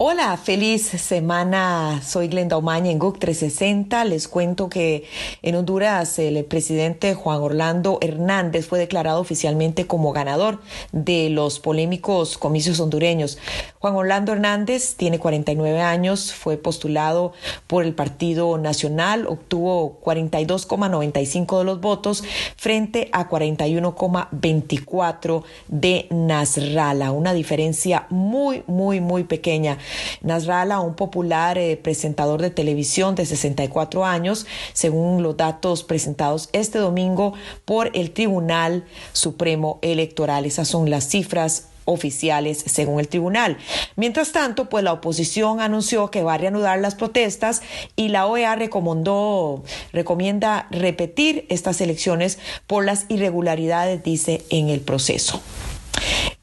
Hola, feliz semana. Soy Glenda Omaña en GUC 360. Les cuento que en Honduras el presidente Juan Orlando Hernández fue declarado oficialmente como ganador de los polémicos comicios hondureños. Juan Orlando Hernández tiene 49 años, fue postulado por el Partido Nacional, obtuvo 42,95 de los votos frente a 41,24 de Nasralla, una diferencia muy, muy, muy pequeña. Nasralla, un popular eh, presentador de televisión de 64 años, según los datos presentados este domingo por el Tribunal Supremo Electoral. Esas son las cifras oficiales según el tribunal. Mientras tanto, pues la oposición anunció que va a reanudar las protestas y la OEA recomendó, recomienda repetir estas elecciones por las irregularidades, dice, en el proceso.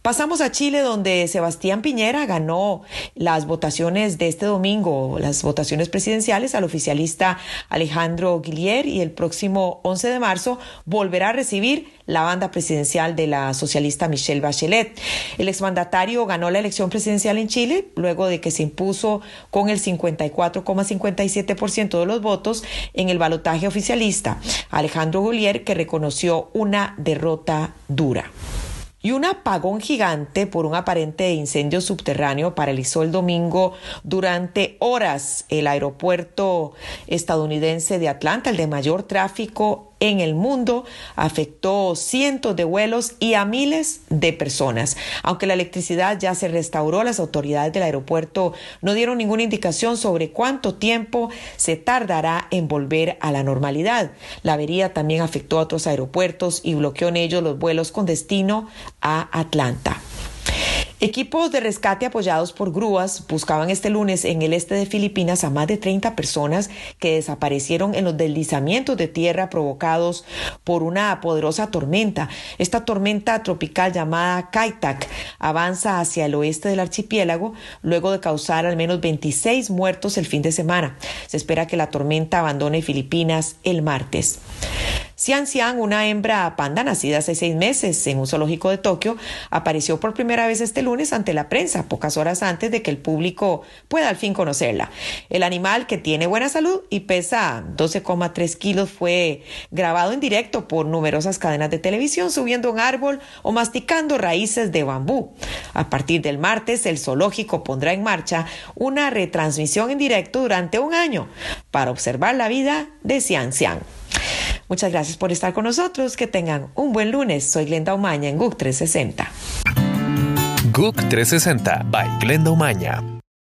Pasamos a Chile, donde Sebastián Piñera ganó las votaciones de este domingo, las votaciones presidenciales al oficialista Alejandro Guillier y el próximo 11 de marzo volverá a recibir la banda presidencial de la socialista Michelle Bachelet. El exmandatario ganó la elección presidencial en Chile luego de que se impuso con el 54,57% de los votos en el balotaje oficialista. Alejandro Guillier, que reconoció una derrota dura. Y un apagón gigante por un aparente incendio subterráneo paralizó el domingo durante horas el aeropuerto estadounidense de Atlanta, el de mayor tráfico en el mundo, afectó cientos de vuelos y a miles de personas. Aunque la electricidad ya se restauró, las autoridades del aeropuerto no dieron ninguna indicación sobre cuánto tiempo se tardará en volver a la normalidad. La avería también afectó a otros aeropuertos y bloqueó en ellos los vuelos con destino a Atlanta. Equipos de rescate apoyados por grúas buscaban este lunes en el este de Filipinas a más de 30 personas que desaparecieron en los deslizamientos de tierra provocados por una poderosa tormenta. Esta tormenta tropical llamada Kaitak avanza hacia el oeste del archipiélago luego de causar al menos 26 muertos el fin de semana. Se espera que la tormenta abandone Filipinas el martes. Xian Xian, una hembra panda nacida hace seis meses en un zoológico de Tokio, apareció por primera vez este lunes ante la prensa, pocas horas antes de que el público pueda al fin conocerla. El animal, que tiene buena salud y pesa 12,3 kilos, fue grabado en directo por numerosas cadenas de televisión subiendo un árbol o masticando raíces de bambú. A partir del martes, el zoológico pondrá en marcha una retransmisión en directo durante un año para observar la vida de Xian Xian. Muchas gracias por estar con nosotros. Que tengan un buen lunes. Soy Glenda Umaña en GUC 360. GUC 360 by Glenda Umaña.